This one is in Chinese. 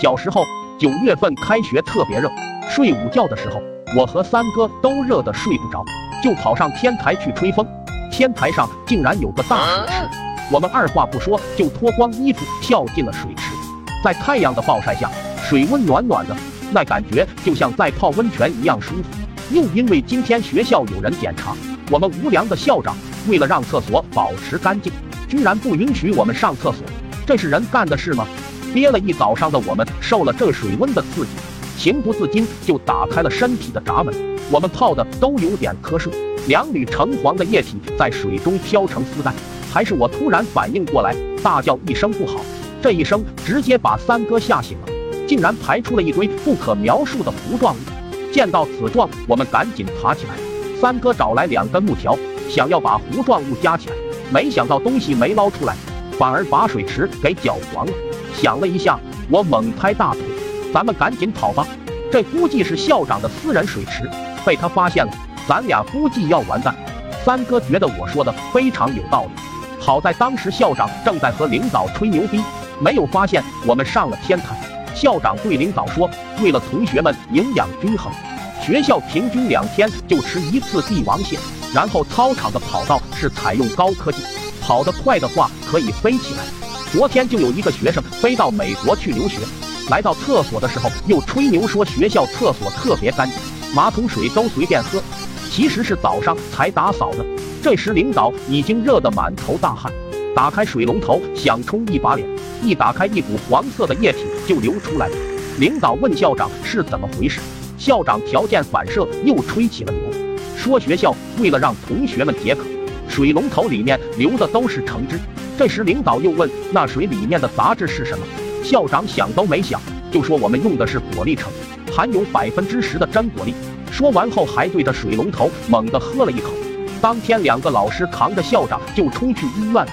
小时候九月份开学特别热，睡午觉的时候，我和三哥都热得睡不着，就跑上天台去吹风。天台上竟然有个大水池，我们二话不说就脱光衣服跳进了水池。在太阳的暴晒下，水温暖暖的，那感觉就像在泡温泉一样舒服。又因为今天学校有人检查，我们无良的校长为了让厕所保持干净，居然不允许我们上厕所，这是人干的事吗？憋了一早上的我们受了这水温的刺激，情不自禁就打开了身体的闸门。我们泡的都有点瞌睡，两缕橙黄的液体在水中飘成丝带。还是我突然反应过来，大叫一声不好。这一声直接把三哥吓醒了，竟然排出了一堆不可描述的糊状物。见到此状，我们赶紧爬起来。三哥找来两根木条，想要把糊状物夹起来，没想到东西没捞出来，反而把水池给搅黄了。想了一下，我猛拍大腿，咱们赶紧跑吧！这估计是校长的私人水池，被他发现了，咱俩估计要完蛋。三哥觉得我说的非常有道理，好在当时校长正在和领导吹牛逼，没有发现我们上了天台。校长对领导说，为了同学们营养均衡，学校平均两天就吃一次帝王蟹，然后操场的跑道是采用高科技，跑得快的话可以飞起来。昨天就有一个学生飞到美国去留学，来到厕所的时候又吹牛说学校厕所特别干净，马桶水都随便喝，其实是早上才打扫的。这时领导已经热得满头大汗，打开水龙头想冲一把脸，一打开一股黄色的液体就流出来了。领导问校长是怎么回事，校长条件反射又吹起了牛，说学校为了让同学们解渴，水龙头里面流的都是橙汁。这时，领导又问：“那水里面的杂质是什么？”校长想都没想，就说：“我们用的是果粒橙，含有百分之十的真果粒。”说完后，还对着水龙头猛地喝了一口。当天，两个老师扛着校长就冲去医院。